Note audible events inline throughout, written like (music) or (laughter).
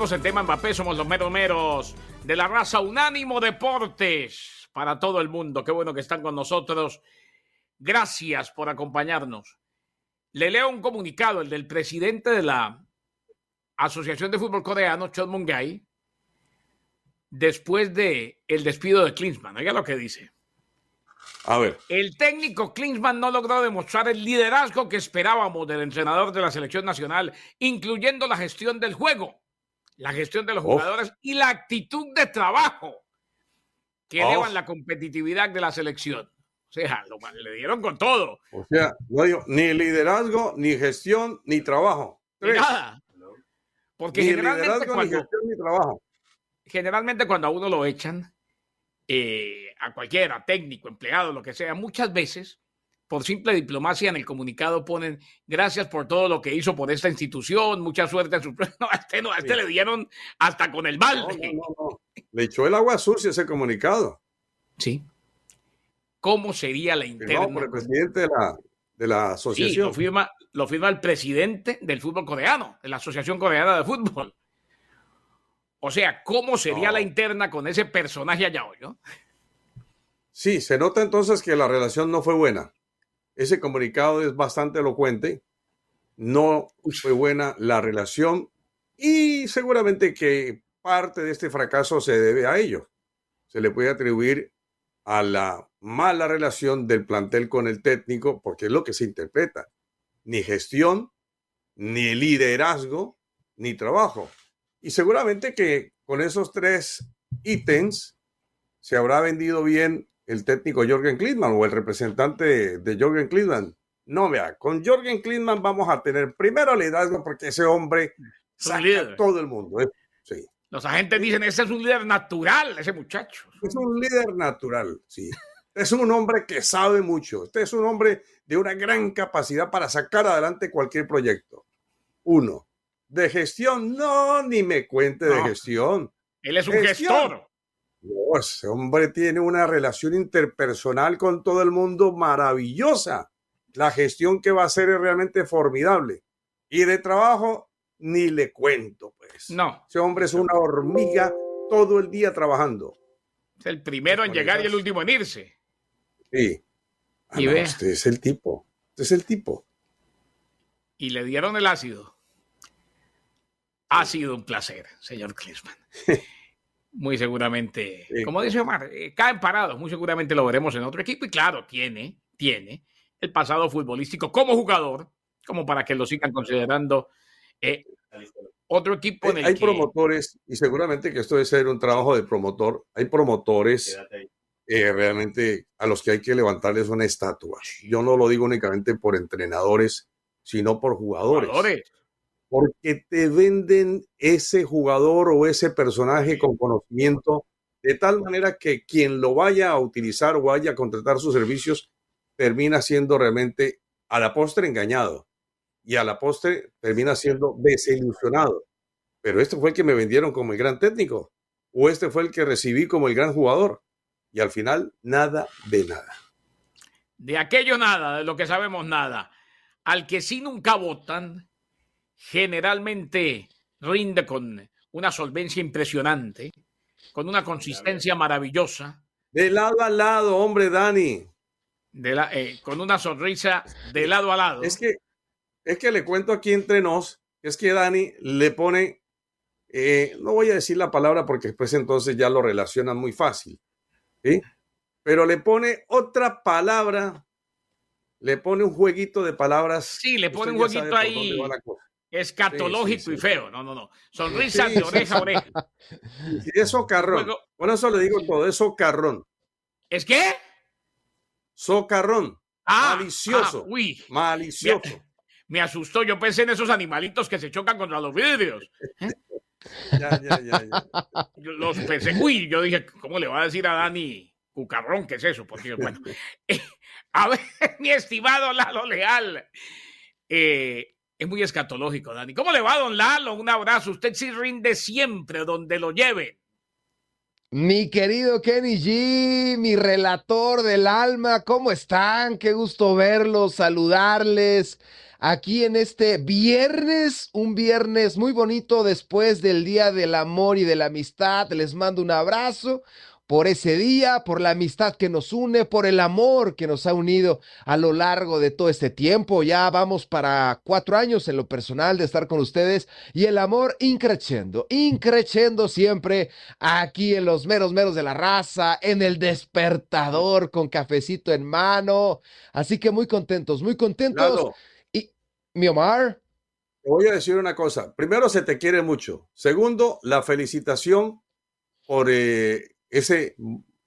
En tema Mbappé, somos los meros meros de la raza Unánimo Deportes para todo el mundo. Qué bueno que están con nosotros. Gracias por acompañarnos. Le leo un comunicado, el del presidente de la Asociación de Fútbol Coreano, Chon Mungay, después de el despido de Klinsmann. Oiga lo que dice. A ver. El técnico Klinsmann no logró demostrar el liderazgo que esperábamos del entrenador de la selección nacional, incluyendo la gestión del juego la gestión de los jugadores y la actitud de trabajo que elevan la competitividad de la selección. O sea, lo, le dieron con todo. O sea, no digo ni liderazgo, ni gestión, ni trabajo. Nada. Porque generalmente cuando, ni gestión, ni trabajo. generalmente cuando a uno lo echan, eh, a cualquiera, técnico, empleado, lo que sea, muchas veces por simple diplomacia en el comunicado ponen gracias por todo lo que hizo por esta institución, mucha suerte en su... (laughs) No, a este no, a este le dieron hasta con el mal. le echó el agua sucia ese comunicado. Sí. ¿Cómo sería la interna? No, por el presidente de la, de la asociación. Sí, lo firma, lo firma el presidente del fútbol coreano, de la Asociación Coreana de Fútbol. O sea, ¿cómo sería la interna con ese personaje allá hoy, no? Sí, se nota entonces que la relación no fue buena. Ese comunicado es bastante elocuente. No fue buena la relación y seguramente que parte de este fracaso se debe a ello. Se le puede atribuir a la mala relación del plantel con el técnico, porque es lo que se interpreta. Ni gestión, ni liderazgo, ni trabajo. Y seguramente que con esos tres ítems se habrá vendido bien el técnico Jorgen Klinsmann o el representante de Jorgen Klinsmann. No, vea, con Jorgen Klinsmann vamos a tener primero liderazgo porque ese hombre saca a todo el mundo. ¿eh? Sí. Los agentes dicen, ese es un líder natural, ese muchacho. Es un líder natural, sí. Es un hombre que sabe mucho. Este es un hombre de una gran capacidad para sacar adelante cualquier proyecto. Uno. De gestión, no, ni me cuente de gestión. Él es un gestor ese hombre tiene una relación interpersonal con todo el mundo maravillosa. La gestión que va a hacer es realmente formidable. Y de trabajo, ni le cuento, pues. No. Ese hombre es una hormiga todo el día trabajando. Es el primero en llegar y el último en irse. Sí. Ah, y. Este es el tipo. Este es el tipo. Y le dieron el ácido. Ha sido un placer, señor Klinsmann. (laughs) muy seguramente, como dice Omar, eh, caen parados, muy seguramente lo veremos en otro equipo. Y claro, tiene, tiene el pasado futbolístico como jugador, como para que lo sigan considerando eh, otro equipo en el Hay promotores, y seguramente que esto debe ser un trabajo de promotor, hay promotores eh, realmente a los que hay que levantarles una estatua. Yo no lo digo únicamente por entrenadores, sino por jugadores. jugadores porque te venden ese jugador o ese personaje con conocimiento de tal manera que quien lo vaya a utilizar o vaya a contratar sus servicios termina siendo realmente a la postre engañado y a la postre termina siendo desilusionado. Pero este fue el que me vendieron como el gran técnico o este fue el que recibí como el gran jugador y al final nada de nada. De aquello nada, de lo que sabemos nada. Al que sí nunca votan, generalmente rinde con una solvencia impresionante, con una consistencia maravillosa. De lado a lado, hombre, Dani. De la, eh, con una sonrisa de lado a lado. Es que, es que le cuento aquí entre nos, es que Dani le pone, eh, no voy a decir la palabra porque después entonces ya lo relacionan muy fácil, ¿sí? Pero le pone otra palabra, le pone un jueguito de palabras. Sí, le pone un jueguito ahí Escatológico y feo. No, no, no. Sonrisa de oreja a oreja. (laughs) es socarrón. Bueno, eso le digo todo, es socarrón. ¿Es qué? Socarrón. Ah, malicioso. Ah, uy. Malicioso. Me, asustó. Yo pensé en esos animalitos que se chocan contra los vidrios. (laughs) Ya, ya, ya, ya. los pensé. Uy, yo dije, ¿cómo le va a decir a Dani cucarrón? ¿Qué es eso? Porque, bueno. (laughs) A ver, mi estimado Lalo Leal. Eh, es muy escatológico, Dani. ¿Cómo le va, don Lalo? Un abrazo. Usted sí rinde siempre donde lo lleve. Mi querido Kenny G, mi relator del alma, ¿cómo están? Qué gusto verlos, saludarles aquí en este viernes, un viernes muy bonito después del Día del Amor y de la Amistad. Les mando un abrazo, por ese día, por la amistad que nos une, por el amor que nos ha unido a lo largo de todo este tiempo. Ya vamos para cuatro años en lo personal de estar con ustedes y el amor increciendo, increciendo siempre aquí en los meros meros de la raza, en el despertador con cafecito en mano. Así que muy contentos, muy contentos. Y mi Omar. Te voy a decir una cosa. Primero, se te quiere mucho. Segundo, la felicitación por eh, ese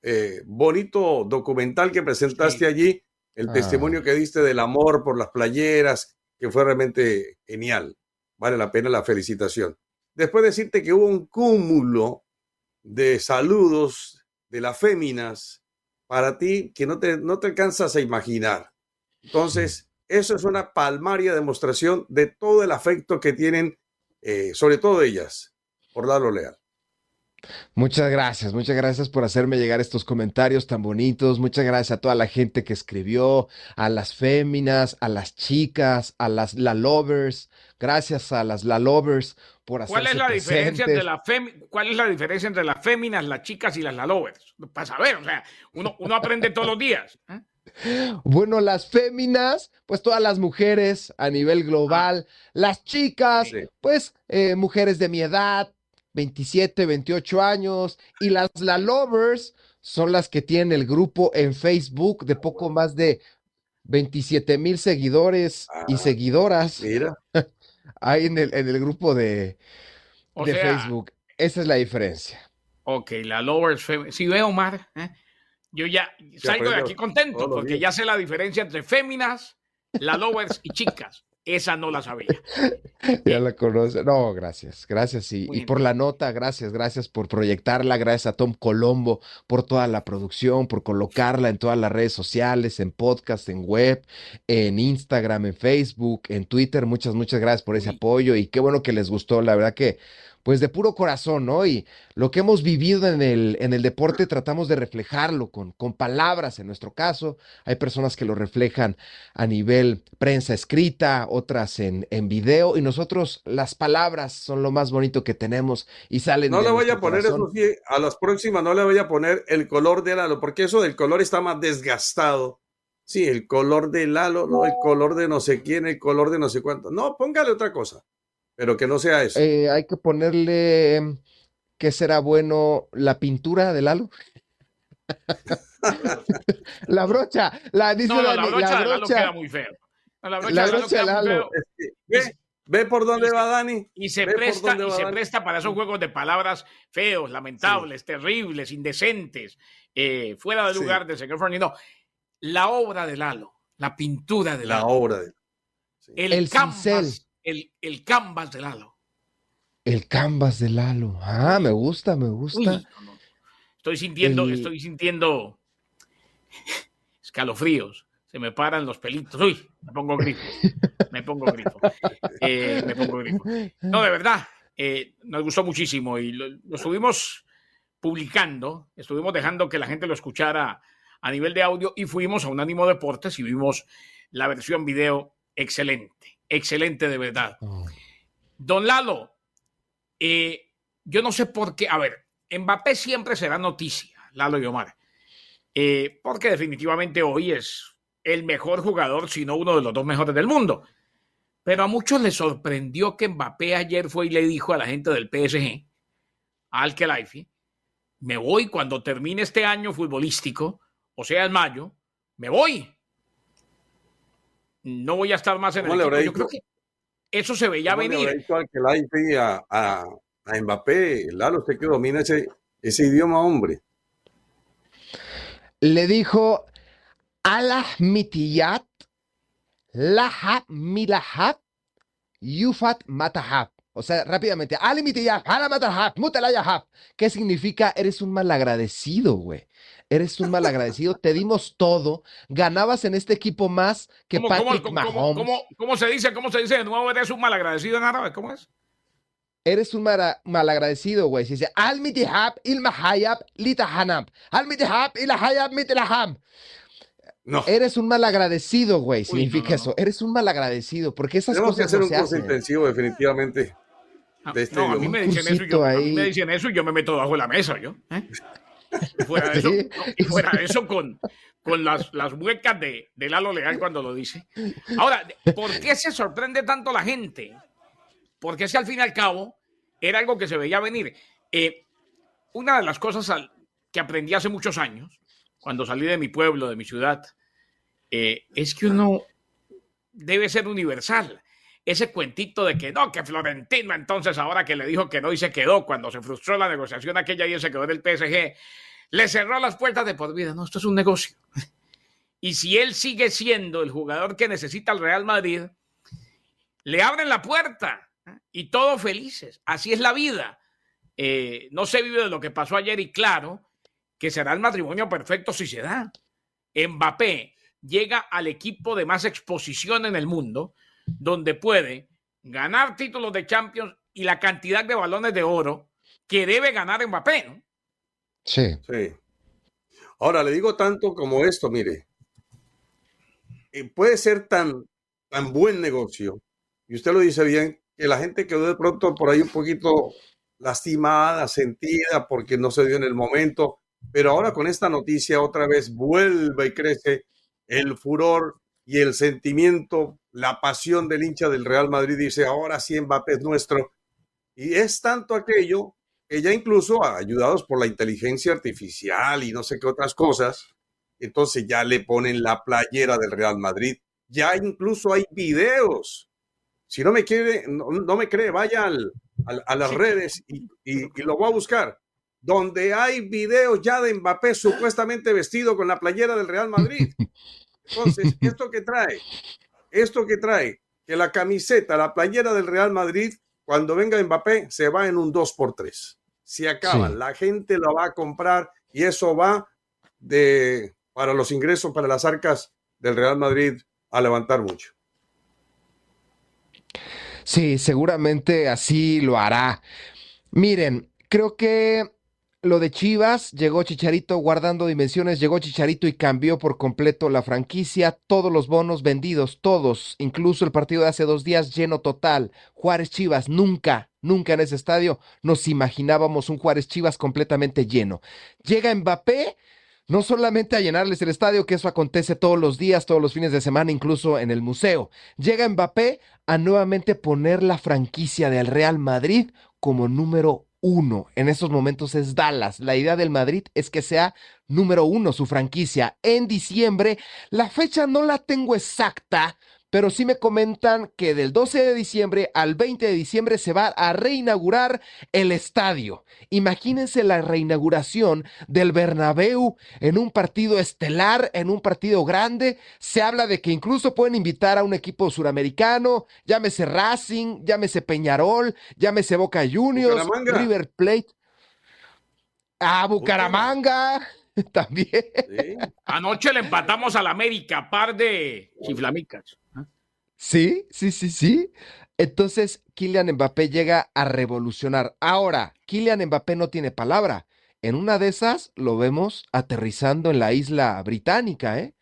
eh, bonito documental que presentaste allí, el ah. testimonio que diste del amor por las playeras, que fue realmente genial. Vale la pena la felicitación. Después decirte que hubo un cúmulo de saludos de las féminas para ti que no te, no te alcanzas a imaginar. Entonces, eso es una palmaria demostración de todo el afecto que tienen, eh, sobre todo ellas, por Lalo Leal. Muchas gracias, muchas gracias por hacerme llegar estos comentarios tan bonitos. Muchas gracias a toda la gente que escribió, a las féminas, a las chicas, a las la lovers. Gracias a las la lovers por hacerse ¿Cuál es la diferencia entre la ¿Cuál es la diferencia entre las féminas, las chicas y las la lovers? Para saber, o sea, uno, uno aprende todos los días. (laughs) ¿eh? Bueno, las féminas, pues todas las mujeres a nivel global, ah. las chicas, pues eh, mujeres de mi edad, 27, 28 años. Y las La Lovers son las que tienen el grupo en Facebook de poco más de 27 mil seguidores y ah, seguidoras. Mira. (laughs) Ahí en el, en el grupo de, de Facebook. Esa es la diferencia. Ok, la Lovers. Si veo, Omar, ¿eh? yo ya salgo de aquí contento porque ya sé la diferencia entre féminas, la Lovers y chicas. Esa no la sabía. (laughs) ya la conoce. No, gracias, gracias. Y, y, por la nota, gracias, gracias por proyectarla. Gracias a Tom Colombo por toda la producción, por colocarla en todas las redes sociales, en podcast, en web, en Instagram, en Facebook, en Twitter. Muchas, muchas gracias por ese apoyo y qué bueno que les gustó. La verdad que pues de puro corazón, ¿no? Y lo que hemos vivido en el, en el deporte tratamos de reflejarlo con, con palabras en nuestro caso. Hay personas que lo reflejan a nivel prensa escrita, otras en, en video, y nosotros las palabras son lo más bonito que tenemos y salen. No le voy a poner eso, sí, a las próximas no le voy a poner el color del halo, porque eso del color está más desgastado. Sí, el color del halo, no, el color de no sé quién, el color de no sé cuánto. No, póngale otra cosa. Pero que no sea eso. Eh, hay que ponerle, ¿qué será bueno? ¿La pintura del halo? (laughs) la brocha, la dice no, la, brocha, la brocha queda muy feo. la brocha, la del ¿Ve? ¿Ve por dónde va Dani? Y se presta, y se presta para esos juegos de palabras feos, lamentables, terribles, indecentes, eh, fuera de lugar del señor Fernando. La obra del halo, la pintura del la halo. La obra del el, el canvas, el, el canvas de Lalo. El canvas de Lalo. Ah, me gusta, me gusta. Estoy sintiendo, estoy sintiendo escalofríos. Se me paran los pelitos. Uy, me pongo grifo. Me pongo grifo. Eh, me pongo grifo. No, de verdad, eh, nos gustó muchísimo y lo, lo, estuvimos publicando, estuvimos dejando que la gente lo escuchara a nivel de audio y fuimos a un ánimo Deportes y vimos la versión video excelente excelente de verdad. Oh. Don Lalo, eh, yo no sé por qué, a ver, Mbappé siempre será noticia, Lalo y Omar, eh, porque definitivamente hoy es el mejor jugador, si no uno de los dos mejores del mundo. Pero a muchos les sorprendió que Mbappé ayer fue y le dijo a la gente del PSG, al Kelaifi, me voy cuando termine este año futbolístico, o sea, en mayo, me voy no voy a estar más en el equipo. Yo creo que eso se veía venir. que la a, a, a Mbappé, Lalo, usted que domina ese, ese idioma, hombre. Le dijo, Allah mitiyat, laha milahab, yufat matahab. O sea, rápidamente, Ali mitiyat, ala matahab, mutalayahab. ¿Qué significa? Eres un malagradecido, güey. Eres un malagradecido, te dimos todo, ganabas en este equipo más que Patrick Mahomes. ¿cómo, se dice? ¿Cómo se dice de nuevo? Eres un malagradecido en árabe, ¿cómo es? Eres un malagradecido, güey. Se dice, al mitihab il mahayab litahanab. Al mitihab il hayab mitilaham. No. Eres un malagradecido, güey. Significa eso. Eres un malagradecido. Porque esas Tenemos cosas que hacer un curso intensivo, definitivamente. Ah, este no, a mí, me dicen eso, yo, a mí me dicen eso y yo me meto bajo la mesa, yo. ¿eh? Fuera de eso, fuera de eso con, con las, las huecas de, de Lalo Leal cuando lo dice. Ahora, ¿por qué se sorprende tanto la gente? porque si al fin y al cabo era algo que se veía venir. Eh, una de las cosas que aprendí hace muchos años, cuando salí de mi pueblo, de mi ciudad, eh, es que uno debe ser universal. Ese cuentito de que no, que Florentino entonces ahora que le dijo que no y se quedó cuando se frustró la negociación aquella y se quedó en el PSG, le cerró las puertas de por vida. No, esto es un negocio. Y si él sigue siendo el jugador que necesita el Real Madrid, le abren la puerta y todos felices. Así es la vida. Eh, no se vive de lo que pasó ayer y claro que será el matrimonio perfecto si se da. Mbappé llega al equipo de más exposición en el mundo, donde puede ganar títulos de Champions y la cantidad de balones de oro que debe ganar Mbappé. ¿no? Sí. Sí. Ahora le digo tanto como esto, mire, eh, puede ser tan, tan buen negocio, y usted lo dice bien, que la gente quedó de pronto por ahí un poquito lastimada, sentida, porque no se dio en el momento. Pero ahora con esta noticia otra vez vuelve y crece el furor y el sentimiento, la pasión del hincha del Real Madrid. Dice, ahora sí Mbappé es nuestro. Y es tanto aquello que ya incluso ayudados por la inteligencia artificial y no sé qué otras cosas, entonces ya le ponen la playera del Real Madrid. Ya incluso hay videos si no me quiere, no, me cree, vaya a las redes y, lo voy a buscar. Donde hay videos ya de Mbappé supuestamente vestido con la playera del Real Madrid. (laughs) Entonces, ¿esto que trae? Esto que trae, que la camiseta, la playera del Real Madrid, cuando venga Mbappé, se va en un 2x3. Se acaba, la gente lo va a comprar y eso va de para los ingresos para las arcas del Real Madrid a levantar mucho. Sí, seguramente así lo hará. Miren, creo que lo de Chivas, llegó Chicharito guardando dimensiones, llegó Chicharito y cambió por completo la franquicia, todos los bonos vendidos, todos, incluso el partido de hace dos días lleno total. Juárez Chivas, nunca, nunca en ese estadio nos imaginábamos un Juárez Chivas completamente lleno. Llega Mbappé no solamente a llenarles el estadio, que eso acontece todos los días, todos los fines de semana, incluso en el museo. Llega Mbappé a nuevamente poner la franquicia del Real Madrid como número uno. En estos momentos es Dallas. La idea del Madrid es que sea número uno su franquicia. En diciembre, la fecha no la tengo exacta, pero sí me comentan que del 12 de diciembre al 20 de diciembre se va a reinaugurar el estadio. Imagínense la reinauguración del Bernabéu en un partido estelar, en un partido grande. Se habla de que incluso pueden invitar a un equipo suramericano, llámese Racing, llámese Peñarol, llámese Boca Juniors, River Plate. A Bucaramanga. (laughs) También. Anoche le empatamos al América, par de chiflamicas. Sí, sí, sí, sí. Entonces, Kylian Mbappé llega a revolucionar. Ahora, Kylian Mbappé no tiene palabra. En una de esas lo vemos aterrizando en la isla británica, ¿eh?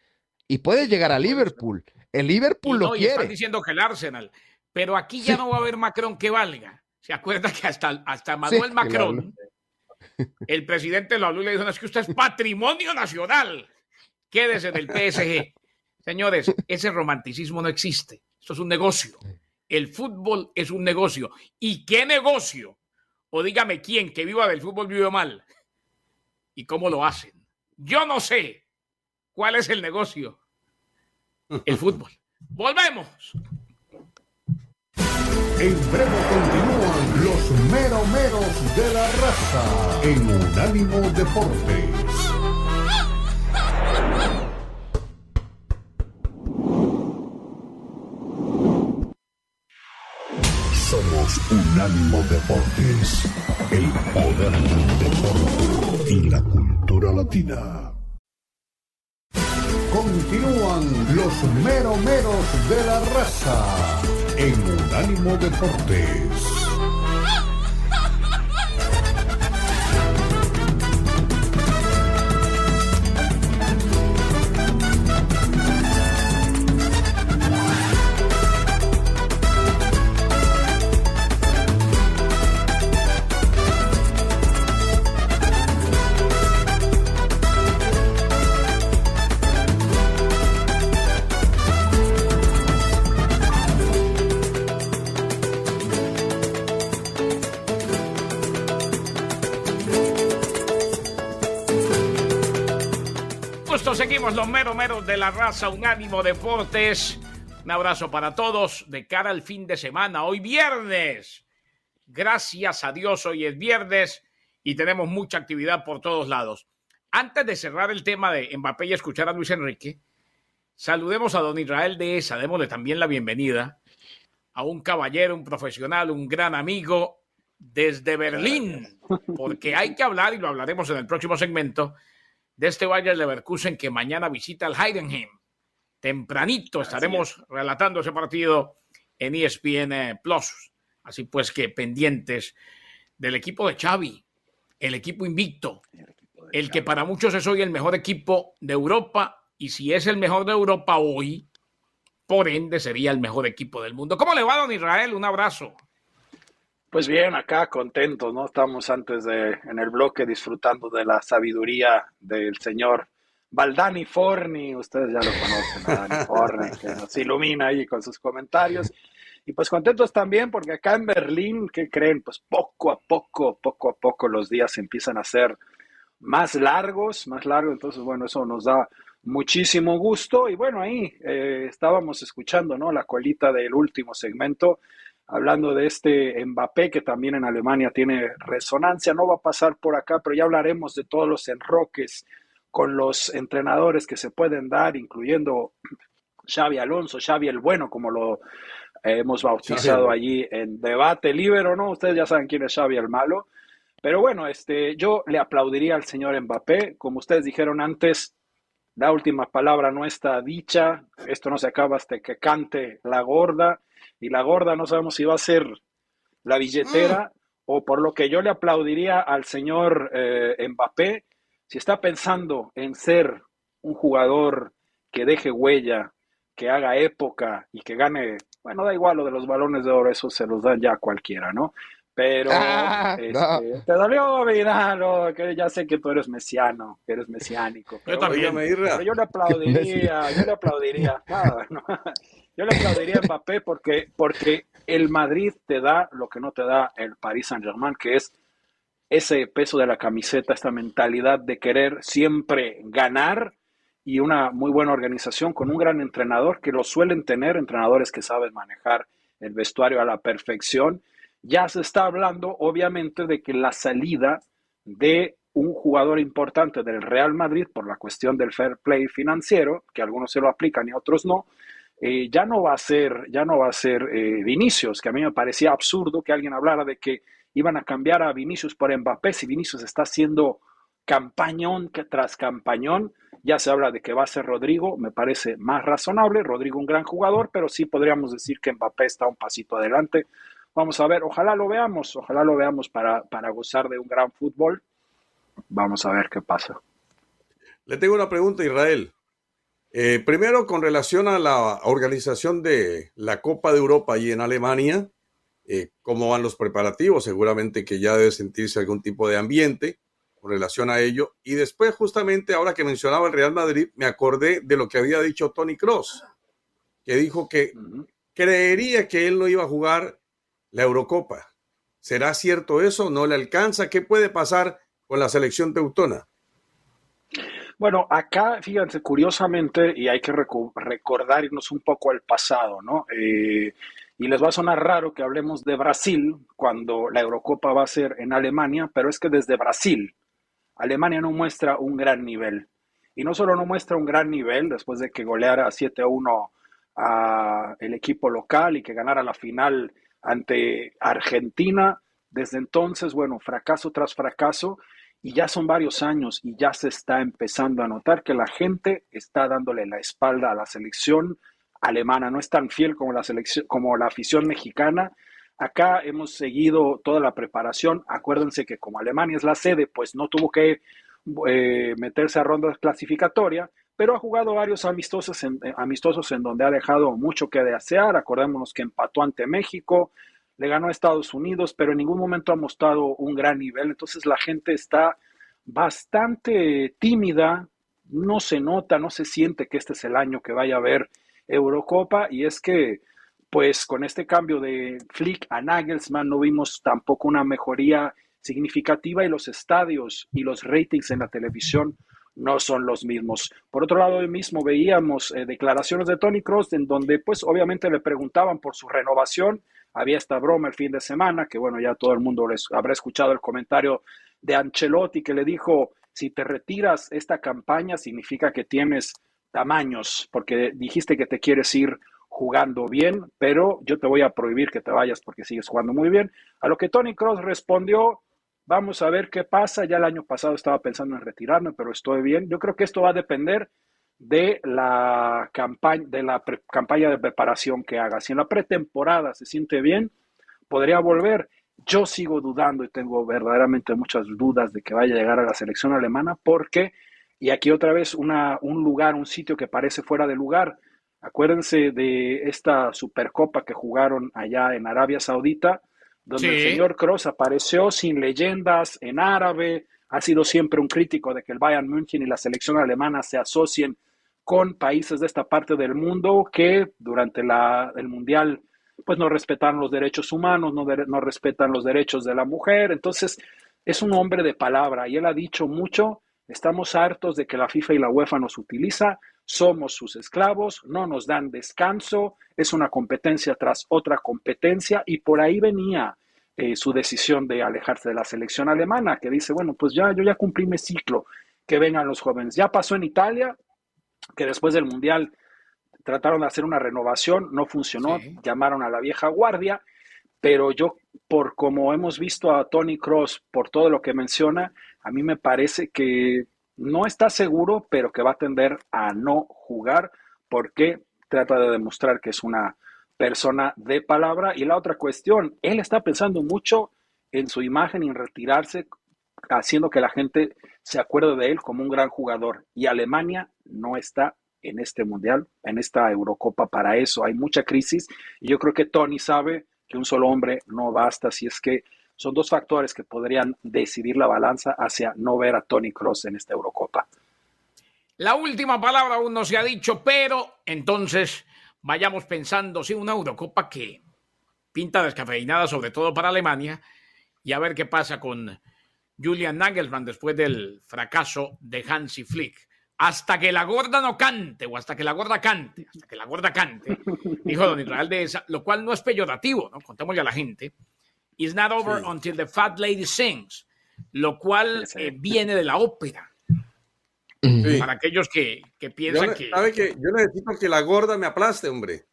Y puede llegar a Liverpool. El Liverpool lo quiere. están diciendo que el Arsenal. Pero aquí ya no va a haber Macron que valga. Se acuerda que hasta, hasta Manuel Macron, el presidente lo habló y le dijo, es que usted es patrimonio nacional. Quédese en el PSG. Señores, ese romanticismo no existe. Esto es un negocio. El fútbol es un negocio. ¿Y qué negocio? O dígame quién que viva del fútbol vive mal. ¿Y cómo lo hacen? Yo no sé cuál es el negocio. El fútbol. (laughs) Volvemos. En breve continúan los meromeros de la raza en Unánimo Deportes. Unánimo Deportes, el poder del deporte y la cultura latina. Continúan los meromeros de la raza en Unánimo Deportes. Los meros meros de la raza Unánimo Deportes. Un abrazo para todos de cara al fin de semana. Hoy viernes. Gracias a Dios, hoy es viernes y tenemos mucha actividad por todos lados. Antes de cerrar el tema de Mbappé y escuchar a Luis Enrique, saludemos a don Israel de esa, démosle también la bienvenida a un caballero, un profesional, un gran amigo desde Berlín, porque hay que hablar y lo hablaremos en el próximo segmento de este Bayer Leverkusen que mañana visita al Heidenheim. Tempranito estaremos relatando ese partido en ESPN eh, Plus. Así pues que pendientes del equipo de Xavi, el equipo invicto, el, que para muchos es hoy el mejor equipo de Europa y si es el mejor de Europa hoy, por ende sería el mejor equipo del mundo. ¿Cómo le va, don Israel? Un abrazo. Pues bien, acá contentos, ¿no? Estamos antes de, en el bloque disfrutando de la sabiduría del señor Valdani Forni, ustedes ya lo conocen, Valdani Forni, que nos ilumina ahí con sus comentarios. Y pues contentos también porque acá en Berlín, ¿qué creen? Pues poco a poco, poco a poco los días empiezan a ser más largos, más largos, entonces bueno, eso nos da muchísimo gusto. Y bueno, ahí eh, estábamos escuchando, ¿no? La colita del último segmento hablando de este Mbappé que también en Alemania tiene resonancia, no va a pasar por acá, pero ya hablaremos de todos los enroques con los entrenadores que se pueden dar, incluyendo Xavi Alonso, Xavi el bueno, como lo hemos bautizado allí en debate libre o no, ustedes ya saben quién es Xavi el malo. Pero bueno, este, yo le aplaudiría al señor Mbappé, como ustedes dijeron antes, la última palabra no está dicha, esto no se acaba hasta que cante la gorda y la gorda no sabemos si va a ser la billetera o por lo que yo le aplaudiría al señor eh, Mbappé, si está pensando en ser un jugador que deje huella, que haga época y que gane, bueno, da igual lo de los balones de oro, eso se los dan ya cualquiera, ¿no? Pero ah, este, te dolió, mira, que ya sé que tú eres mesiano, que eres mesiánico. yo también. Pero yo le (laughs) aplaudiría, yo le aplaudiría. Nada, ¿no? Yo le aplaudiría a Mbappé porque, porque el Madrid te da lo que no te da el Paris Saint-Germain, que es ese peso de la camiseta, esta mentalidad de querer siempre ganar y una muy buena organización con un gran entrenador que lo suelen tener, entrenadores que saben manejar el vestuario a la perfección. Ya se está hablando, obviamente, de que la salida de un jugador importante del Real Madrid por la cuestión del fair play financiero, que algunos se lo aplican y otros no, eh, ya no va a ser, ya no va a ser eh, Vinicius, que a mí me parecía absurdo que alguien hablara de que iban a cambiar a Vinicius por Mbappé, si Vinicius está haciendo campañón tras campañón, ya se habla de que va a ser Rodrigo, me parece más razonable, Rodrigo un gran jugador, pero sí podríamos decir que Mbappé está un pasito adelante. Vamos a ver, ojalá lo veamos, ojalá lo veamos para, para gozar de un gran fútbol. Vamos a ver qué pasa. Le tengo una pregunta, Israel. Eh, primero, con relación a la organización de la Copa de Europa y en Alemania, eh, ¿cómo van los preparativos? Seguramente que ya debe sentirse algún tipo de ambiente con relación a ello. Y después, justamente, ahora que mencionaba el Real Madrid, me acordé de lo que había dicho Tony Cross, que dijo que creería que él no iba a jugar la Eurocopa. ¿Será cierto eso? ¿No le alcanza? ¿Qué puede pasar con la selección teutona? Bueno, acá, fíjense, curiosamente, y hay que recordar irnos un poco al pasado, ¿no? Eh, Y les va a sonar raro que hablemos de Brasil cuando la Eurocopa va a ser en Alemania, pero es que desde Brasil, Alemania no muestra un gran nivel. Y no solo no muestra un gran nivel después de que goleara 7-1 a el equipo local y que ganara la final ante Argentina, desde entonces, bueno, fracaso tras fracaso, y ya son varios años y ya se está empezando a notar que la gente está dándole la espalda a la selección alemana, no es tan fiel como la selección, como la afición mexicana. Acá hemos seguido toda la preparación. Acuérdense que como Alemania es la sede, pues no tuvo que eh, meterse a ronda clasificatoria, pero ha jugado varios amistosos en, eh, amistosos en donde ha dejado mucho que desear. Acordémonos que empató ante México, le ganó a Estados Unidos, pero en ningún momento ha mostrado un gran nivel. Entonces la gente está bastante tímida, no se nota, no se siente que este es el año que vaya a haber Eurocopa y es que pues con este cambio de Flick a Nagelsmann no vimos tampoco una mejoría significativa y los estadios y los ratings en la televisión no son los mismos. Por otro lado, hoy mismo veíamos eh, declaraciones de Tony Cross en donde pues obviamente le preguntaban por su renovación. Había esta broma el fin de semana, que bueno, ya todo el mundo les habrá escuchado el comentario de Ancelotti que le dijo, si te retiras esta campaña significa que tienes tamaños, porque dijiste que te quieres ir jugando bien, pero yo te voy a prohibir que te vayas porque sigues jugando muy bien. A lo que Tony Cross respondió, Vamos a ver qué pasa. Ya el año pasado estaba pensando en retirarme, pero estoy bien. Yo creo que esto va a depender de la campaña de la campaña de preparación que haga. Si en la pretemporada se siente bien, podría volver. Yo sigo dudando y tengo verdaderamente muchas dudas de que vaya a llegar a la selección alemana porque, y aquí otra vez una, un lugar, un sitio que parece fuera de lugar. Acuérdense de esta Supercopa que jugaron allá en Arabia Saudita, donde el señor Cross apareció sin leyendas, en árabe, ha sido siempre un crítico de que el Bayern München y la selección alemana se asocien con países de esta parte del mundo que durante la, el Mundial pues no respetan los derechos humanos, no, no respetan los derechos de la mujer. Entonces, es un hombre de palabra y él ha dicho mucho, estamos hartos de que la FIFA y la UEFA nos utiliza somos sus esclavos, no nos dan descanso, es una competencia tras otra competencia y por ahí venía eh, su decisión de alejarse de la selección alemana, que dice, bueno, pues ya yo ya cumplí mi ciclo, que vengan los jóvenes. Ya pasó en Italia, que después del Mundial trataron de hacer una renovación, no funcionó, llamaron a la vieja guardia, pero yo, por como hemos visto a Tony Cross, por todo lo que menciona, a mí me parece que no está seguro, pero que va a tender a no jugar porque trata de demostrar que es una persona de palabra. Y la otra cuestión, él está pensando mucho en su imagen y en retirarse, haciendo que la gente se acuerde de él como un gran jugador. Y Alemania no está en este mundial, en esta Eurocopa para eso. Hay mucha crisis y yo creo que Tony sabe que un solo hombre no basta si es que son dos factores que podrían decidir la balanza hacia no ver a Tony Cross en esta Eurocopa. La última palabra aún no se ha dicho, pero entonces vayamos pensando, sí, una Eurocopa que pinta descafeinada, sobre todo para Alemania, y a ver qué pasa con Julian Nagelsmann después del fracaso de Hansi Flick. Hasta que la gorda no cante, o hasta que la gorda cante, hasta que la gorda cante, (laughs) dijo don Israel de esa, lo cual no es peyorativo, ¿no? Contémosle a la gente It's not over until the fat lady sings, lo cual eh, viene de la ópera. Para aquellos que, que piensan que. ¿Sabe que Yo necesito que la gorda me aplaste, hombre.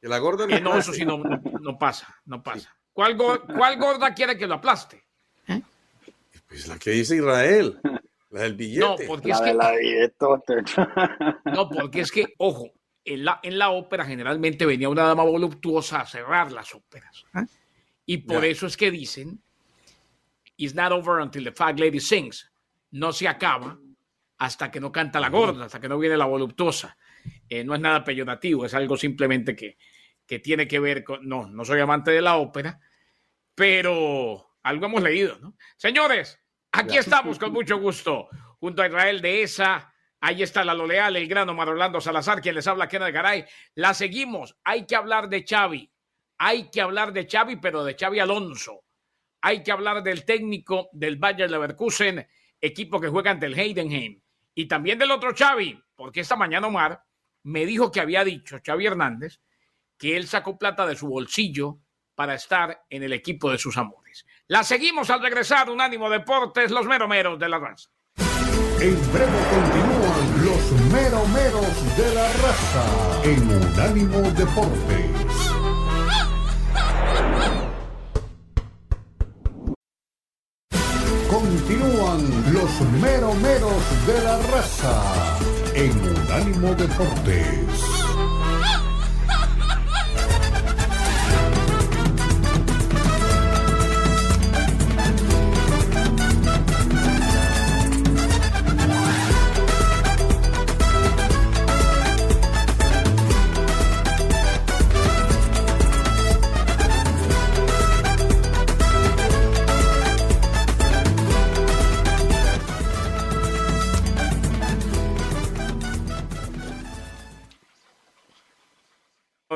Que la gorda me eh, No, eso sí no, no, pasa, no pasa. ¿Cuál, ¿Cuál, gorda quiere que lo aplaste? Pues la que dice Israel, la del billete. No, porque es que. no, porque es que, ojo, en la, en la ópera generalmente venía una dama voluptuosa a cerrar las óperas. ¿eh? Y por eso es que dicen, It's not over until the fat lady sings. No se acaba hasta que no canta la gorda, hasta que no viene la voluptuosa. Eh, no es nada peyorativo, es algo simplemente que, que tiene que ver con... No, no soy amante de la ópera, pero algo hemos leído, ¿no? Señores, aquí estamos con mucho gusto, junto a Israel de esa. Ahí está la Loleal, el grano Marolando Salazar, quien les habla, Kenneth Garay. La seguimos. Hay que hablar de Xavi. Hay que hablar de Xavi, pero de Xavi Alonso. Hay que hablar del técnico del Bayer Leverkusen, equipo que juega ante el Heidenheim. Y también del otro Xavi, porque esta mañana Omar me dijo que había dicho Xavi Hernández que él sacó plata de su bolsillo para estar en el equipo de sus amores. La seguimos al regresar, Unánimo Deportes, los meromeros de la raza. En breve continúan los meromeros de la raza en Unánimo Deportes. Continúan los meromeros de la raza en Unánimo Deportes.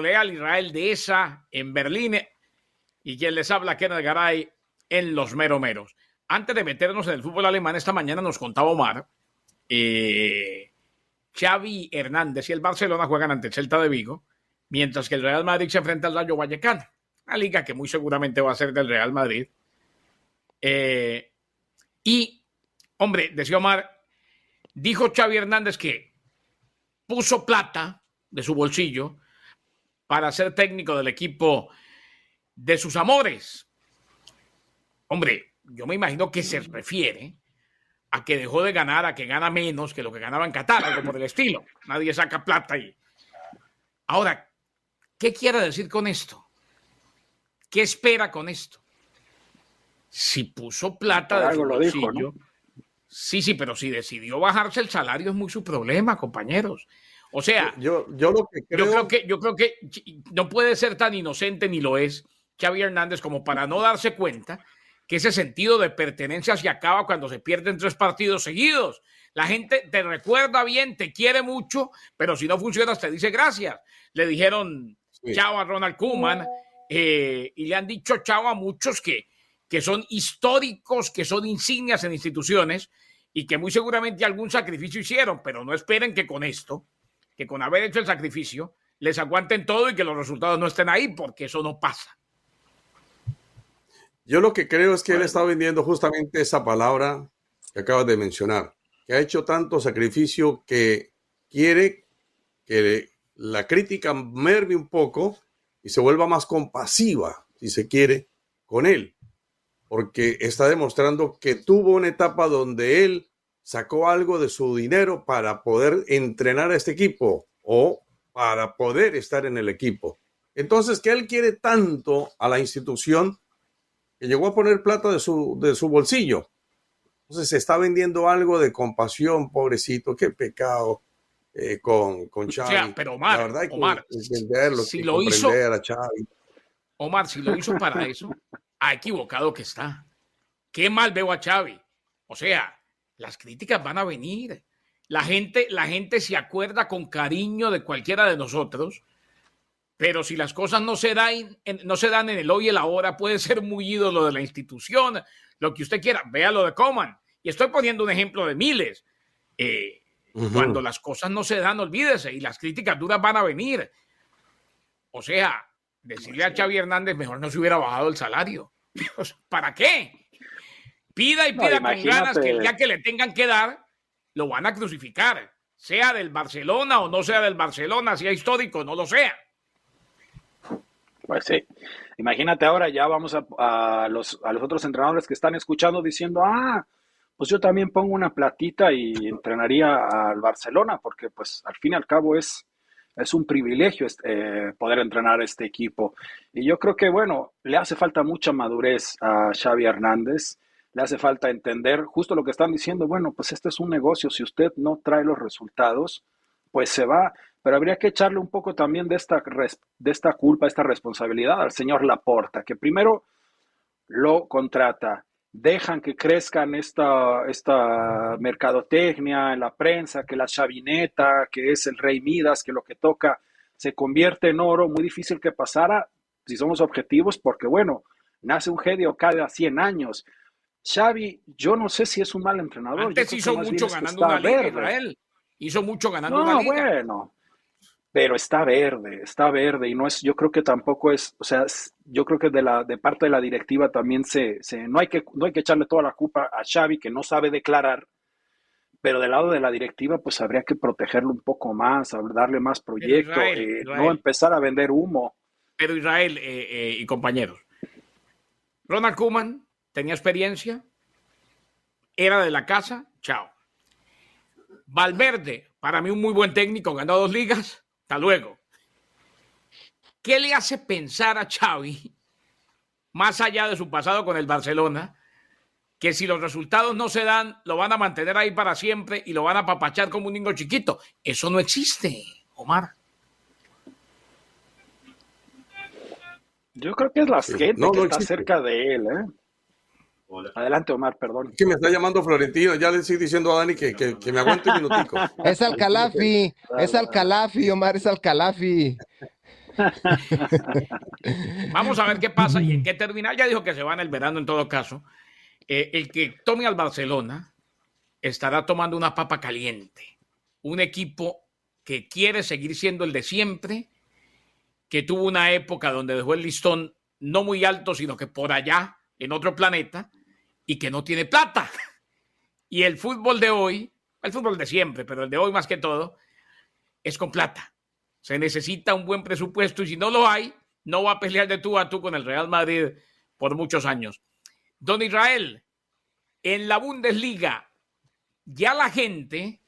Leal Israel de esa en Berlín y quien les habla Kenneth Garay en los meromeros. Antes de meternos en el fútbol alemán, esta mañana nos contaba Omar, eh, Xavi Hernández y el Barcelona juegan ante el Celta de Vigo, mientras que el Real Madrid se enfrenta al Rayo Vallecano, una liga que muy seguramente va a ser del Real Madrid. Eh, y, hombre, decía Omar, dijo Xavi Hernández que puso plata de su bolsillo para ser técnico del equipo de sus amores. Hombre, yo me imagino que se refiere a que dejó de ganar, a que gana menos que lo que ganaba en Qatar, algo por el estilo. Nadie saca plata ahí. Ahora, ¿qué quiere decir con esto? ¿Qué espera con esto? Si puso plata de su bolsillo, sí, sí, pero si decidió bajarse el salario es muy su problema, compañeros. O sea, yo, yo, lo que creo... yo creo que yo creo que no puede ser tan inocente ni lo es Xavi Hernández como para no darse cuenta que ese sentido de pertenencia se acaba cuando se pierden tres partidos seguidos. La gente te recuerda bien, te quiere mucho, pero si no funcionas te dice gracias. Le dijeron chao a Ronald Koeman eh, y le han dicho chao a muchos que, que son históricos, que son insignias en instituciones y que muy seguramente algún sacrificio hicieron, pero no esperen que con esto que con haber hecho el sacrificio les aguanten todo y que los resultados no estén ahí, porque eso no pasa. Yo lo que creo es que él está vendiendo justamente esa palabra que acabas de mencionar, que ha hecho tanto sacrificio que quiere que la crítica merme un poco y se vuelva más compasiva, si se quiere, con él, porque está demostrando que tuvo una etapa donde él sacó algo de su dinero para poder entrenar a este equipo o para poder estar en el equipo. Entonces, que él quiere tanto a la institución que llegó a poner plata de su, de su bolsillo. Entonces, se está vendiendo algo de compasión, pobrecito, qué pecado eh, con, con Xavi. pero Omar, la verdad Omar, si lo hizo, a Xavi. Omar, si lo hizo para eso, ha equivocado que está. Qué mal veo a Xavi. O sea, las críticas van a venir. La gente, la gente se acuerda con cariño de cualquiera de nosotros, pero si las cosas no se, dan en, no se dan en el hoy y el ahora, puede (laughs) ser muy ídolo de la institución, lo que usted quiera. Vea lo de Coman. Y estoy poniendo un ejemplo de miles. Eh, cuando las cosas no se dan, olvídese, y las críticas duras van a venir. O sea, decirle a Xavi Hernández, mejor no se hubiera bajado el salario. (laughs) ¿Para qué? Pida y pida con ganas que el día que le tengan que dar, lo van a crucificar. Sea del Barcelona o no sea del Barcelona, sea histórico, no lo sea. Pues sí. Imagínate ahora, ya vamos a, los, a los otros entrenadores que están escuchando diciendo, ah, pues yo también pongo una platita y entrenaría al Barcelona, porque pues al fin y al cabo es, es un privilegio este, poder entrenar a este equipo. Y yo creo que, bueno, le hace falta mucha madurez a Xavi Hernández le hace falta entender justo lo que están diciendo, bueno, pues este es un negocio, si usted no trae los resultados, pues se va, pero habría que echarle un poco también de esta, de esta culpa, esta responsabilidad al señor Laporta, que primero lo contrata, dejan que crezcan esta, esta mercadotecnia en la prensa, que la chavineta, que es el rey Midas, que lo que toca se convierte en oro, muy difícil que pasara, si somos objetivos, porque bueno, nace un genio cada 100 años, Xavi, yo no sé si es un mal entrenador. Antes hizo mucho ganando una liga, Israel. Hizo mucho ganando una liga. bueno. pero está verde, está verde y no es, yo creo que tampoco es, o sea, yo creo que de la de parte de la directiva también se, se no hay que no hay que echarle toda la culpa a Xavi que no sabe declarar, pero del lado de la directiva pues habría que protegerlo un poco más, darle más proyecto, eh, no empezar a vender humo. Pero Israel eh, eh, y compañeros, Ronald Koeman tenía experiencia, era de la casa, chao. Valverde, para mí un muy buen técnico, ganó dos ligas, hasta luego. ¿Qué le hace pensar a Xavi, más allá de su pasado con el Barcelona, que si los resultados no se dan, lo van a mantener ahí para siempre y lo van a papachar como un niño chiquito? Eso no existe, Omar. Yo creo que es la gente que está cerca de él, ¿eh? Adelante, Omar, perdón. Que me está llamando Florentino, ya le estoy diciendo a Dani que, que, me aguante un minutico. (laughs) Es Alcalafi, es Alcalafi, Omar, es Alcalafi. (laughs) Vamos a ver qué pasa y en qué terminal. Ya dijo que se va en el verano en todo caso. Eh, el que tome al Barcelona estará tomando una papa caliente. Un equipo que quiere seguir siendo el de siempre, que tuvo una época donde dejó el listón no muy alto, sino que por allá, en otro planeta, y que no tiene plata. (laughs) Y el fútbol de hoy, el fútbol de siempre, pero el de hoy más que todo, es con plata. Se necesita un buen presupuesto y si no lo hay, no va a pelear de tú a tú con el Real Madrid por muchos años. Don Israel, en la Bundesliga, ya la gente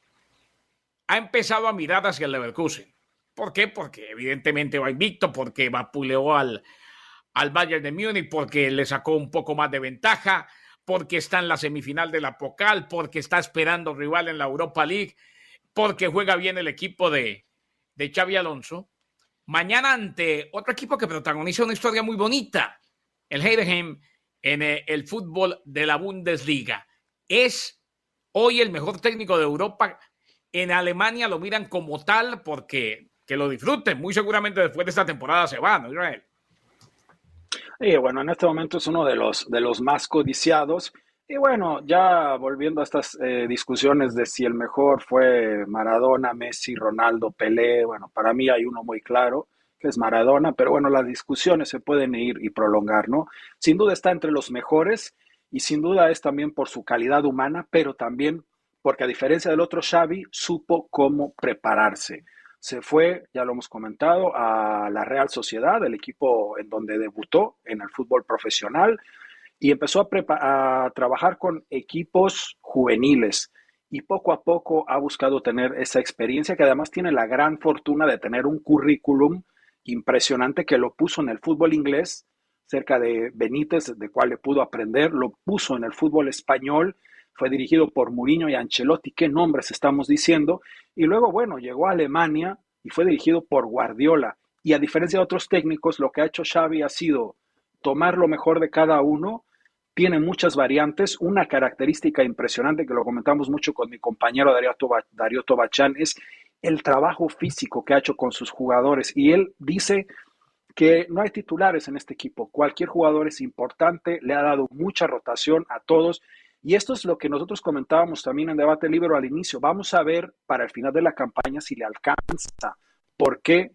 ha empezado a mirar hacia el Leverkusen. ¿Por qué? Porque evidentemente va invicto, porque vapuleó al, al Bayern de Múnich, porque le sacó un poco más de ventaja, porque está en la semifinal de la Pocal, porque está esperando rival en la Europa League, porque juega bien el equipo de, de Xavi Alonso. Mañana ante otro equipo que protagoniza una historia muy bonita, el Heidenheim en eh, el fútbol de la Bundesliga. Es hoy el mejor técnico de Europa. En Alemania lo miran como tal porque que lo disfruten. Muy seguramente después de esta temporada se va, ¿no, Israel? Y bueno, en este momento es uno de los, de los más codiciados. Y bueno, ya volviendo a estas eh, discusiones de si el mejor fue Maradona, Messi, Ronaldo, Pelé, bueno, para mí hay uno muy claro, que es Maradona, pero bueno, las discusiones se pueden ir y prolongar, ¿no? Sin duda está entre los mejores y sin duda es también por su calidad humana, pero también porque a diferencia del otro Xavi, supo cómo prepararse se fue, ya lo hemos comentado, a la Real Sociedad, el equipo en donde debutó en el fútbol profesional, y empezó a, a, trabajar con equipos juveniles. Y poco a poco ha buscado tener esa experiencia, que además tiene la gran fortuna de tener un currículum impresionante que lo puso en el fútbol inglés, cerca de Benítez, de cual le pudo aprender, lo puso en el fútbol español fue dirigido por Mourinho y Ancelotti, qué nombres estamos diciendo, y luego, bueno, llegó a Alemania y fue dirigido por Guardiola. Y a diferencia de otros técnicos, lo que ha hecho Xavi ha sido tomar lo mejor de cada uno, tiene muchas variantes, una característica impresionante que lo comentamos mucho con mi compañero Darío, Tobachán es el trabajo físico que ha hecho con sus jugadores. Y él dice que no hay titulares en este equipo. Cualquier jugador es importante, le ha dado mucha rotación a todos y esto es lo que nosotros comentábamos también en Debate Libre al inicio. Vamos a ver para el final de la campaña si le alcanza, porque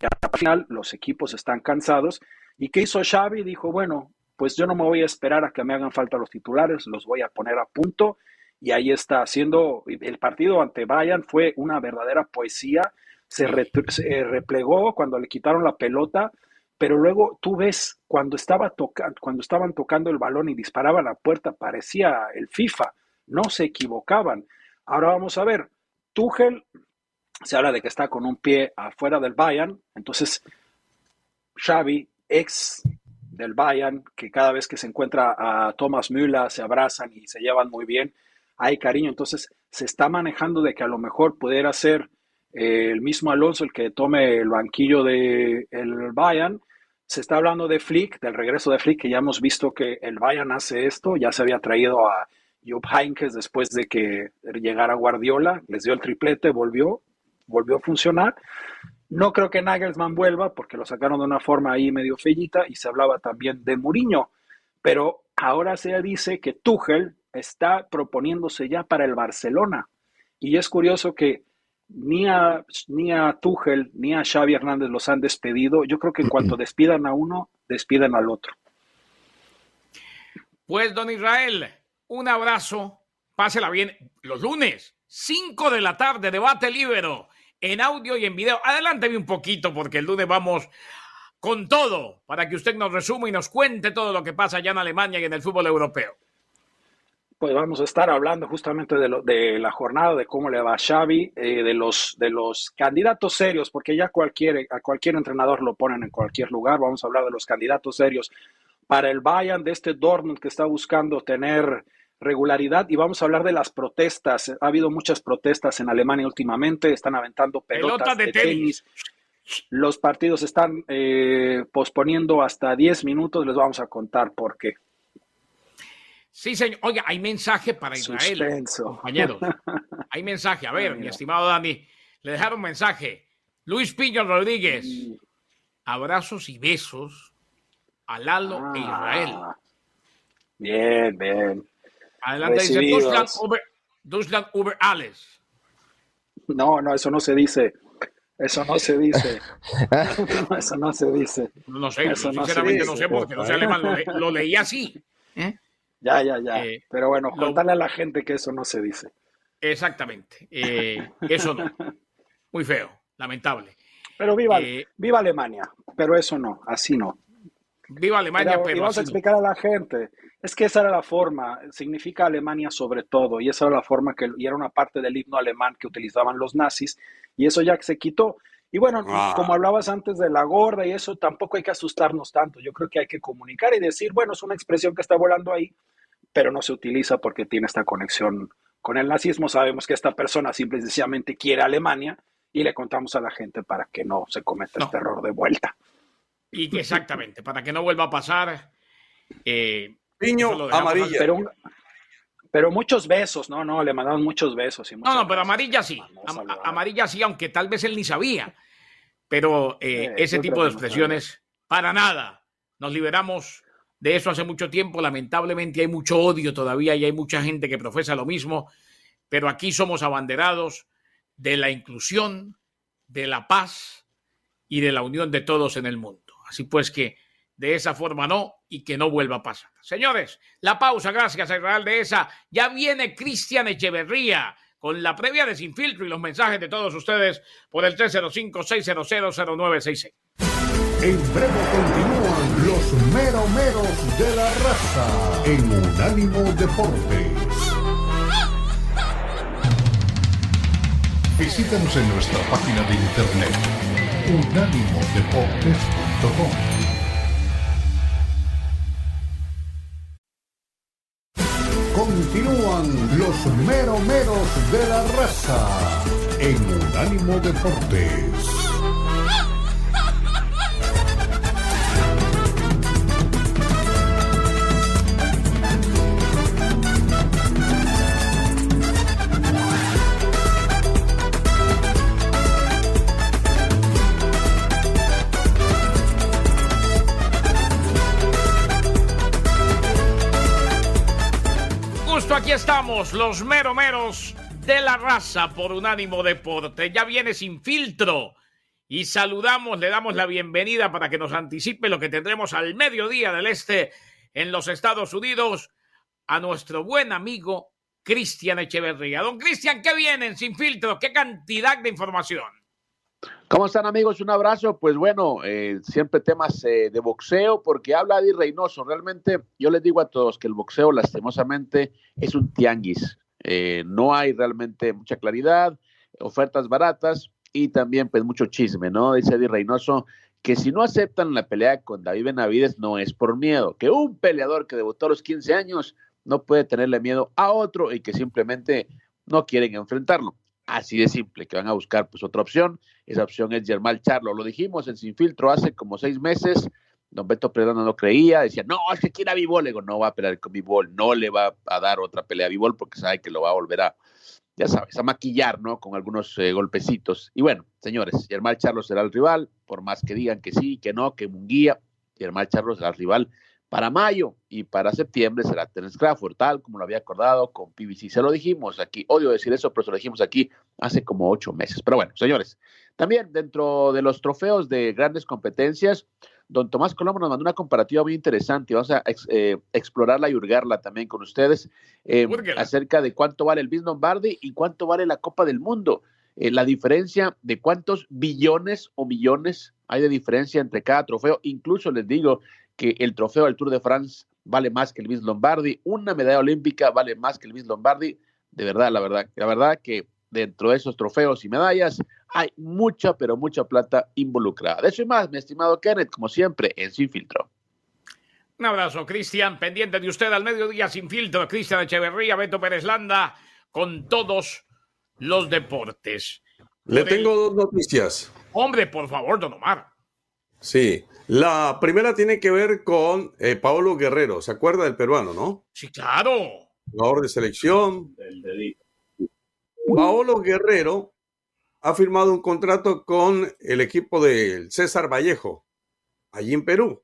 al final los equipos están cansados. ¿Y qué hizo Xavi? Dijo, bueno, pues yo no me voy a esperar a que me hagan falta los titulares, los voy a poner a punto. Y ahí está haciendo, el partido ante Bayern fue una verdadera poesía. Se, se replegó cuando le quitaron la pelota pero luego tú ves cuando, estaba cuando estaban tocando el balón y disparaban la puerta, parecía el FIFA, no se equivocaban. Ahora vamos a ver, Tuchel se habla de que está con un pie afuera del Bayern, entonces Xavi, ex del Bayern, que cada vez que se encuentra a Thomas Müller se abrazan y se llevan muy bien, hay cariño, entonces se está manejando de que a lo mejor pudiera ser el mismo Alonso el que tome el banquillo del el Bayern. Se está hablando de Flick, del regreso de Flick, que ya hemos visto que el Bayern hace esto, ya se había traído a Jupp Heynckes después de que llegara Guardiola, les dio el triplete, volvió, volvió a funcionar. No creo que Nagelsmann vuelva porque lo sacaron de una forma ahí medio fellita y se hablaba también de Mourinho, pero ahora se dice que Tuchel está proponiéndose ya para el Barcelona. Y es curioso que ni a, ni a Tuchel ni a Xavi Hernández los han despedido. Yo creo que en cuanto (clears throat) despidan a uno, despidan al otro. Pues, don Israel, un abrazo. Pásela bien. Los lunes, 5 de la tarde, debate libero en audio y en video. Adelánteme un poquito porque el lunes vamos con todo para que usted nos resuma y nos cuente todo lo que pasa allá en Alemania y en el fútbol europeo pues vamos a estar hablando justamente de, lo, de la jornada, de cómo le va a Xavi, eh, de, los, de los candidatos serios, porque ya cualquier, a cualquier entrenador lo ponen en cualquier lugar. Vamos a hablar de los candidatos serios para el Bayern, de este Dortmund que está buscando tener regularidad y vamos a hablar de las protestas. Ha habido muchas protestas en Alemania últimamente, están aventando pelotas, de, tenis. Los partidos están eh, posponiendo hasta 10 minutos, les vamos a contar por qué. Sí, señor. Oiga, hay mensaje para Israel, compañeros. (laughs) Hay mensaje. A ver, mi estimado Dani, le dejaron mensaje. Luis Piño Rodríguez. Abrazos y besos a Lalo e Israel. Ah, bien, bien. Adelante, dice Duslan Uber, Alex. No, no, eso no se dice. Eso no se dice. (laughs) eso no se dice. No sé, eso sinceramente no, sé porque no sé alemán, lo, lo leí así. ¿eh? Ya, ya, ya. Eh, Pero bueno, contarle a la gente que eso no se dice. Exactamente. Eh, eso no. (laughs) Muy feo, lamentable. Pero viva, eh, viva Alemania. Pero eso no, así no. Viva Alemania, pero, y vamos a explicar a la gente. Es que esa era la forma, significa Alemania sobre todo, y esa era la forma que, y era una parte del himno alemán que utilizaban los nazis, y eso ya se quitó. Y bueno, ah. como hablabas antes de la gorda y eso, tampoco hay que asustarnos tanto. Yo creo que hay que comunicar y decir, bueno, es una expresión que está volando ahí, pero no se utiliza porque tiene esta conexión con el nazismo. Sabemos que esta persona simple y sencillamente quiere Alemania y le contamos a la gente para que no se cometa este error de vuelta. Y exactamente, para que no vuelva a pasar. Eh, Piño amarilla. Pero, muchos besos, no, no, le mandamos muchos besos. Y no, no, pero amarilla sí. amarilla sí, aunque tal vez él ni sabía. Pero eh, eh, ese tipo de expresiones, para nada. Nos liberamos de eso hace mucho tiempo. Lamentablemente hay mucho odio todavía y hay mucha gente que profesa lo mismo, pero aquí somos abanderados de la inclusión, de la paz y de la unión de todos en el mundo. Así pues que de esa forma no y que no vuelva a pasar. Señores, la pausa, gracias a Israel de esa. Ya viene Cristian Echeverría con la previa de Sin Filtro y los mensajes de todos ustedes por el 305-600-0966. En breve continúan los meromeros de la raza en Unánimo Deportes. Visítanos en nuestra página de internet unánimodeportes.com. Continúan los meromeros de la raza en Unánimo Deportes. Aquí estamos, los meromeros de la raza por Unánimo Deporte. Ya viene sin filtro. Y saludamos, le damos la bienvenida para que nos anticipe lo que tendremos al mediodía del este en los Estados Unidos a nuestro buen amigo Cristian Echeverría. Don Cristian, ¿qué vienen sin filtro? ¿Qué cantidad de información? ¿Cómo están amigos? Un abrazo. Pues bueno, eh, siempre temas eh, de boxeo, porque habla de Reynoso. Realmente yo les digo a todos que el boxeo lastimosamente es un tianguis. Eh, no hay realmente mucha claridad, ofertas baratas y también pues mucho chisme, ¿no? Dice Eddie Reynoso que si no aceptan la pelea con David Benavides no es por miedo, que un peleador que debutó a los 15 años no puede tenerle miedo a otro y que simplemente no quieren enfrentarlo. Así de simple, que van a buscar pues otra opción. Esa opción es Germán Charlo. Lo dijimos en Sin Filtro hace como seis meses. Don Beto Pereira no creía, decía, no, es que quiere a Vivol. Le digo, no va a pelear con Vivol, no le va a dar otra pelea a Vivol porque sabe que lo va a volver a, ya sabes, a maquillar, ¿no? Con algunos eh, golpecitos. Y bueno, señores, Germán Charlo será el rival, por más que digan que sí, que no, que Munguía, Germán Charlo será el rival para mayo y para septiembre será Terence Crawford, tal como lo había acordado con PBC. Se lo dijimos aquí, odio decir eso, pero se lo dijimos aquí hace como ocho meses. Pero bueno, señores, también dentro de los trofeos de grandes competencias, don Tomás Colombo nos mandó una comparativa muy interesante. Vamos a eh, explorarla y hurgarla también con ustedes eh, acerca de cuánto vale el Vince Lombardi y cuánto vale la Copa del Mundo. Eh, la diferencia de cuántos billones o millones hay de diferencia entre cada trofeo. Incluso les digo que el trofeo del Tour de France vale más que el Vince Lombardi, una medalla olímpica vale más que el Vince Lombardi. De verdad, la verdad, la verdad que dentro de esos trofeos y medallas hay mucha, pero mucha plata involucrada. De eso y más, mi estimado Kenneth, como siempre, en Sin Filtro. Un abrazo, Cristian, pendiente de usted al mediodía sin filtro. Cristian Echeverría, Beto Pérez Landa, con todos los deportes. Le tengo dos noticias. Hombre, por favor, don Omar. Sí, la primera tiene que ver con eh, Paolo Guerrero. ¿Se acuerda del peruano, no? Sí, claro. Jugador de selección. Paolo Guerrero ha firmado un contrato con el equipo del César Vallejo, allí en Perú.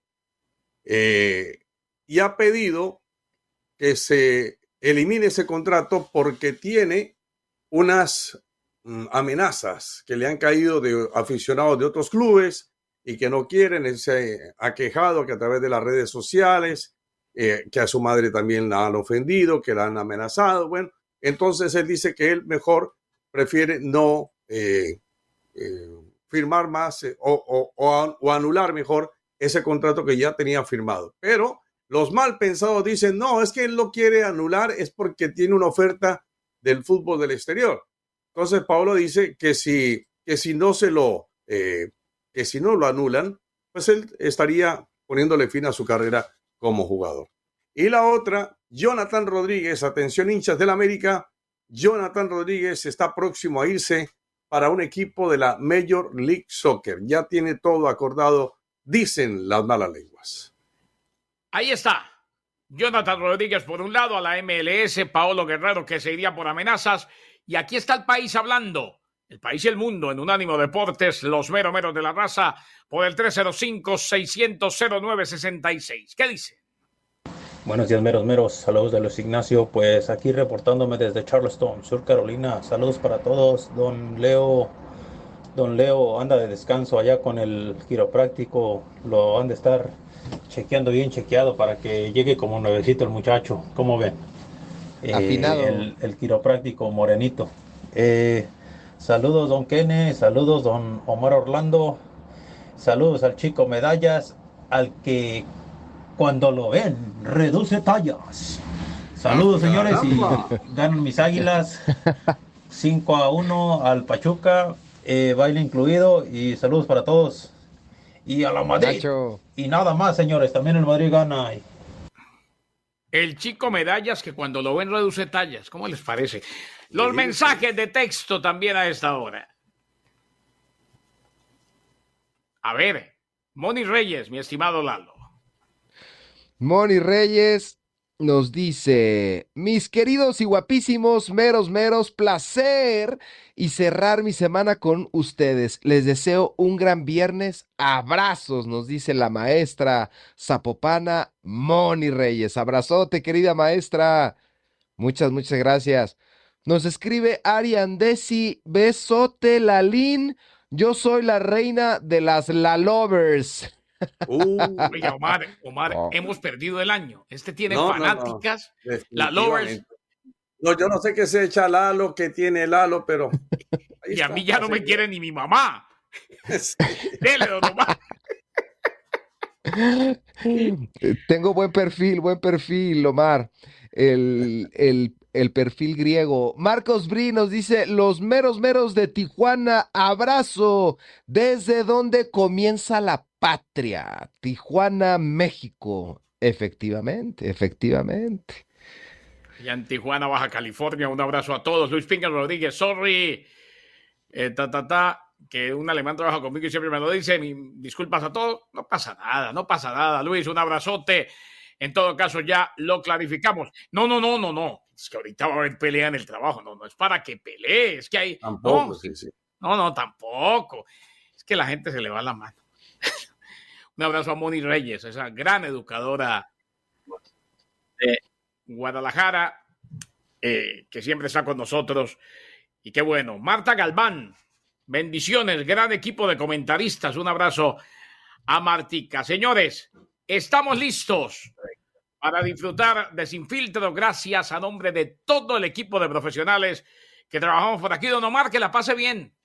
Eh, y ha pedido que se elimine ese contrato porque tiene unas mm, amenazas que le han caído de aficionados de otros clubes y que no quieren, se ha quejado que a través de las redes sociales, eh, que a su madre también la han ofendido, que la han amenazado. Bueno, entonces él dice que él mejor prefiere no eh, eh, firmar más o, o, anular mejor ese contrato que ya tenía firmado. Pero los mal pensados dicen, no, es que él lo quiere anular, es porque tiene una oferta del fútbol del exterior. Entonces Pablo dice que si, que si no se lo que si no lo anulan, pues él estaría poniéndole fin a su carrera como jugador. Y la otra, Jonathan Rodríguez, atención hinchas del América, Jonathan Rodríguez está próximo a irse para un equipo de la Major League Soccer. Ya tiene todo acordado, dicen las malas lenguas. Ahí está. Jonathan Rodríguez por un lado, a la MLS, Paolo Guerrero que se iría por amenazas. Y aquí está el país hablando el país y el mundo en Unánimo Deportes, los mero meros de la raza, por el 305-600-0966. ¿Qué dice? Buenos días, meros meros. Saludos de Luis Ignacio. Pues aquí reportándome desde Charleston, Sur Carolina. Saludos para todos. Don Leo, don Leo anda de descanso allá con el quiropráctico. Lo han de estar chequeando bien chequeado para que llegue como nuevecito el muchacho. ¿Cómo ven? Afinado. el, el quiropráctico morenito. Eh, Saludos, don Kene. Saludos, don Omar Orlando. Saludos al chico Medallas, al que cuando lo ven reduce tallas. Saludos, ah, señores, y ganan mis águilas. 5 a 1 al Pachuca, eh, baile incluido. Y saludos para todos. Y a la Madrid. Y nada más, señores, también el Madrid gana. El chico Medallas que cuando lo ven reduce tallas. ¿Cómo les parece? Los mensajes de texto también a esta hora. A ver, Moni Reyes, mi estimado Lalo. Moni Reyes nos dice, mis queridos y guapísimos, meros, meros, placer y cerrar mi semana con ustedes. Les deseo un gran viernes. Abrazos, nos dice la maestra zapopana Moni Reyes. Abrazote, querida maestra. Muchas, muchas gracias. Nos escribe Arian Desi, besote Lalín. Yo soy la reina de las La Lovers. Oye, Omar, Omar, hemos perdido el año. Este tiene fanáticas, La Lovers. No, yo no sé qué se echa Lalo, que tiene Lalo, pero. y a mí ya no me quiere ni mi mamá. (laughs) Dele, don Omar. Tengo buen perfil, buen perfil, Omar. El, el el perfil griego. Marcos Bri nos dice, los meros meros de Tijuana, abrazo, desde donde comienza la patria, Tijuana, México. Efectivamente, efectivamente. Y en Tijuana, Baja California, un abrazo a todos. Luis Pinga Rodríguez, sorry. Eh, ta, ta, ta, que un alemán trabaja conmigo y siempre me lo dice. disculpas a todos. No pasa nada, no pasa nada. Luis, un abrazote. En todo caso, ya lo clarificamos. No, no, no, no, no. Es que ahorita va a haber pelea en el trabajo. No, no es para que pelee. Es que hay. Tampoco, no, sí, sí. No, no, tampoco. Es que la gente se le va la mano. Un abrazo a Moni Reyes, esa gran educadora Guadalajara, eh, que siempre está con nosotros. Y qué bueno. Marta Galván, bendiciones, gran equipo de comentaristas. Un abrazo a Martica. Señores, estamos listos para disfrutar de Sin Filtro. Gracias a nombre de todo el equipo de profesionales que trabajamos por aquí. Don Omar, que la pase bien.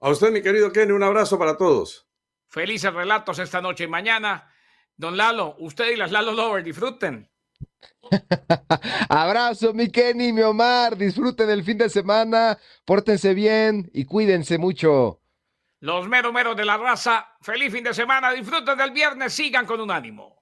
A usted, mi querido Kenny, un abrazo para todos. Felices relatos esta noche y mañana. Don Lalo, usted y las Lalo Lovers, disfruten. (laughs) Abrazo, mi Kenny, mi Omar. Disfruten el fin de semana. Pórtense bien y cuídense mucho. Los meros meros de la raza, feliz fin de semana. Disfruten del viernes. Sigan con un ánimo.